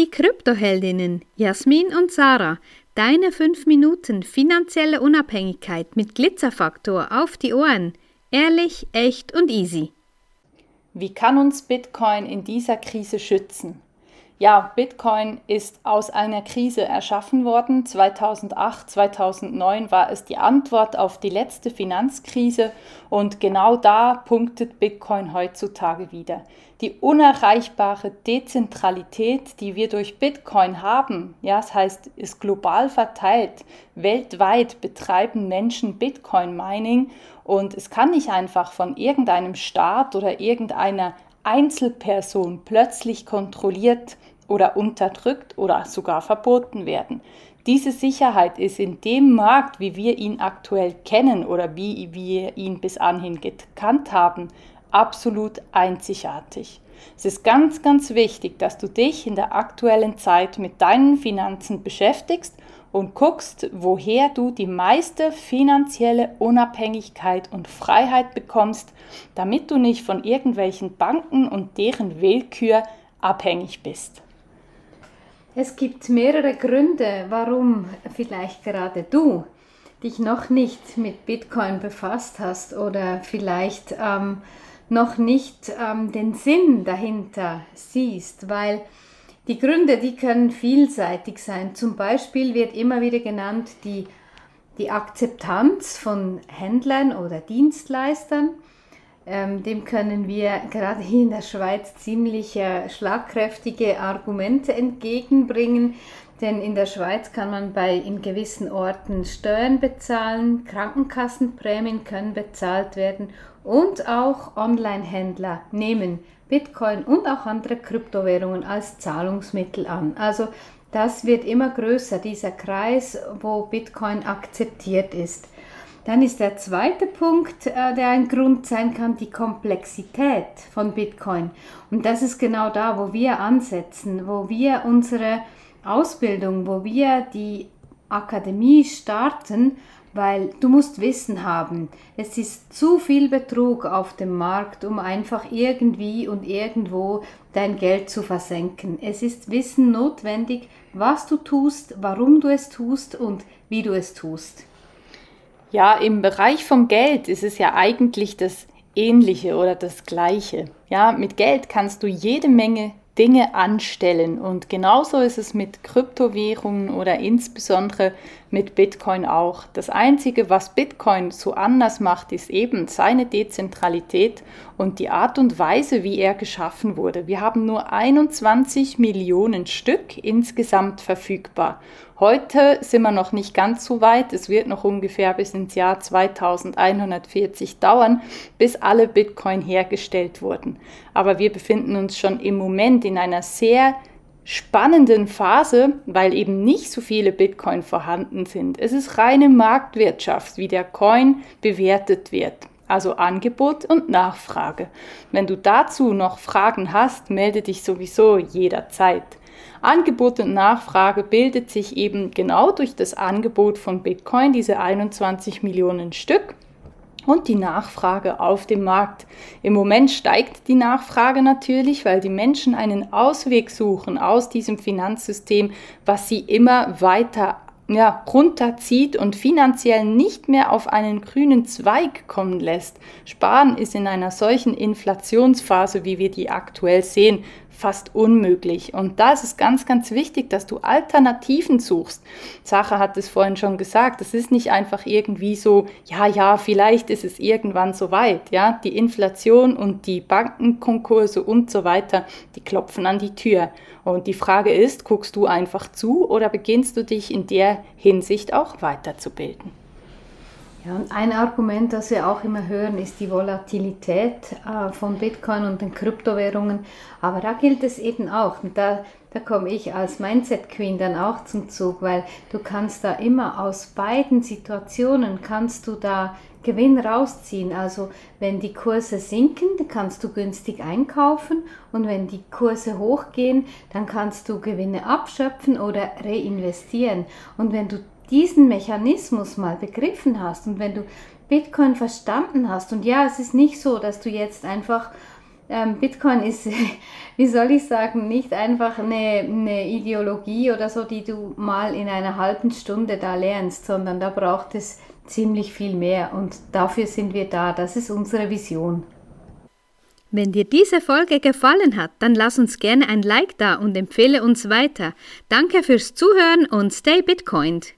die Kryptoheldinnen Jasmin und Sarah. Deine 5 Minuten finanzielle Unabhängigkeit mit Glitzerfaktor auf die Ohren. Ehrlich, echt und easy. Wie kann uns Bitcoin in dieser Krise schützen? Ja, Bitcoin ist aus einer Krise erschaffen worden. 2008, 2009 war es die Antwort auf die letzte Finanzkrise und genau da punktet Bitcoin heutzutage wieder. Die unerreichbare Dezentralität, die wir durch Bitcoin haben, ja, das heißt, ist global verteilt. Weltweit betreiben Menschen Bitcoin Mining und es kann nicht einfach von irgendeinem Staat oder irgendeiner Einzelperson plötzlich kontrolliert oder unterdrückt oder sogar verboten werden. Diese Sicherheit ist in dem Markt, wie wir ihn aktuell kennen oder wie wir ihn bis anhin gekannt haben, absolut einzigartig. Es ist ganz, ganz wichtig, dass du dich in der aktuellen Zeit mit deinen Finanzen beschäftigst und guckst, woher du die meiste finanzielle Unabhängigkeit und Freiheit bekommst, damit du nicht von irgendwelchen Banken und deren Willkür abhängig bist. Es gibt mehrere Gründe, warum vielleicht gerade du dich noch nicht mit Bitcoin befasst hast oder vielleicht ähm, noch nicht ähm, den Sinn dahinter siehst, weil die Gründe, die können vielseitig sein. Zum Beispiel wird immer wieder genannt die, die Akzeptanz von Händlern oder Dienstleistern. Ähm, dem können wir gerade hier in der Schweiz ziemlich äh, schlagkräftige Argumente entgegenbringen. Denn in der Schweiz kann man bei in gewissen Orten Steuern bezahlen, Krankenkassenprämien können bezahlt werden und auch Online-Händler nehmen Bitcoin und auch andere Kryptowährungen als Zahlungsmittel an. Also das wird immer größer, dieser Kreis, wo Bitcoin akzeptiert ist. Dann ist der zweite Punkt, äh, der ein Grund sein kann, die Komplexität von Bitcoin. Und das ist genau da, wo wir ansetzen, wo wir unsere Ausbildung, wo wir die Akademie starten, weil du musst Wissen haben. Es ist zu viel Betrug auf dem Markt, um einfach irgendwie und irgendwo dein Geld zu versenken. Es ist Wissen notwendig, was du tust, warum du es tust und wie du es tust. Ja, im Bereich vom Geld ist es ja eigentlich das Ähnliche oder das Gleiche. Ja, mit Geld kannst du jede Menge Dinge anstellen. Und genauso ist es mit Kryptowährungen oder insbesondere mit Bitcoin auch. Das Einzige, was Bitcoin so anders macht, ist eben seine Dezentralität und die Art und Weise, wie er geschaffen wurde. Wir haben nur 21 Millionen Stück insgesamt verfügbar. Heute sind wir noch nicht ganz so weit. Es wird noch ungefähr bis ins Jahr 2140 dauern, bis alle Bitcoin hergestellt wurden. Aber wir befinden uns schon im Moment in einer sehr spannenden Phase, weil eben nicht so viele Bitcoin vorhanden sind. Es ist reine Marktwirtschaft, wie der Coin bewertet wird. Also Angebot und Nachfrage. Wenn du dazu noch Fragen hast, melde dich sowieso jederzeit. Angebot und Nachfrage bildet sich eben genau durch das Angebot von Bitcoin, diese 21 Millionen Stück und die Nachfrage auf dem Markt. Im Moment steigt die Nachfrage natürlich, weil die Menschen einen Ausweg suchen aus diesem Finanzsystem, was sie immer weiter ja, runterzieht und finanziell nicht mehr auf einen grünen Zweig kommen lässt. Sparen ist in einer solchen Inflationsphase, wie wir die aktuell sehen, fast unmöglich. Und da ist es ganz, ganz wichtig, dass du Alternativen suchst. Sache hat es vorhin schon gesagt, es ist nicht einfach irgendwie so, ja, ja, vielleicht ist es irgendwann soweit. Ja, die Inflation und die Bankenkonkurse und so weiter, die klopfen an die Tür. Und die Frage ist, guckst du einfach zu oder beginnst du dich in der Hinsicht auch weiterzubilden? Ja, ein Argument, das wir auch immer hören, ist die Volatilität äh, von Bitcoin und den Kryptowährungen. Aber da gilt es eben auch. Und da, da komme ich als Mindset Queen dann auch zum Zug, weil du kannst da immer aus beiden Situationen kannst du da Gewinn rausziehen. Also wenn die Kurse sinken, kannst du günstig einkaufen und wenn die Kurse hochgehen, dann kannst du Gewinne abschöpfen oder reinvestieren. Und wenn du diesen Mechanismus mal begriffen hast und wenn du Bitcoin verstanden hast, und ja, es ist nicht so, dass du jetzt einfach ähm, Bitcoin ist, wie soll ich sagen, nicht einfach eine, eine Ideologie oder so, die du mal in einer halben Stunde da lernst, sondern da braucht es ziemlich viel mehr und dafür sind wir da. Das ist unsere Vision. Wenn dir diese Folge gefallen hat, dann lass uns gerne ein Like da und empfehle uns weiter. Danke fürs Zuhören und stay Bitcoined.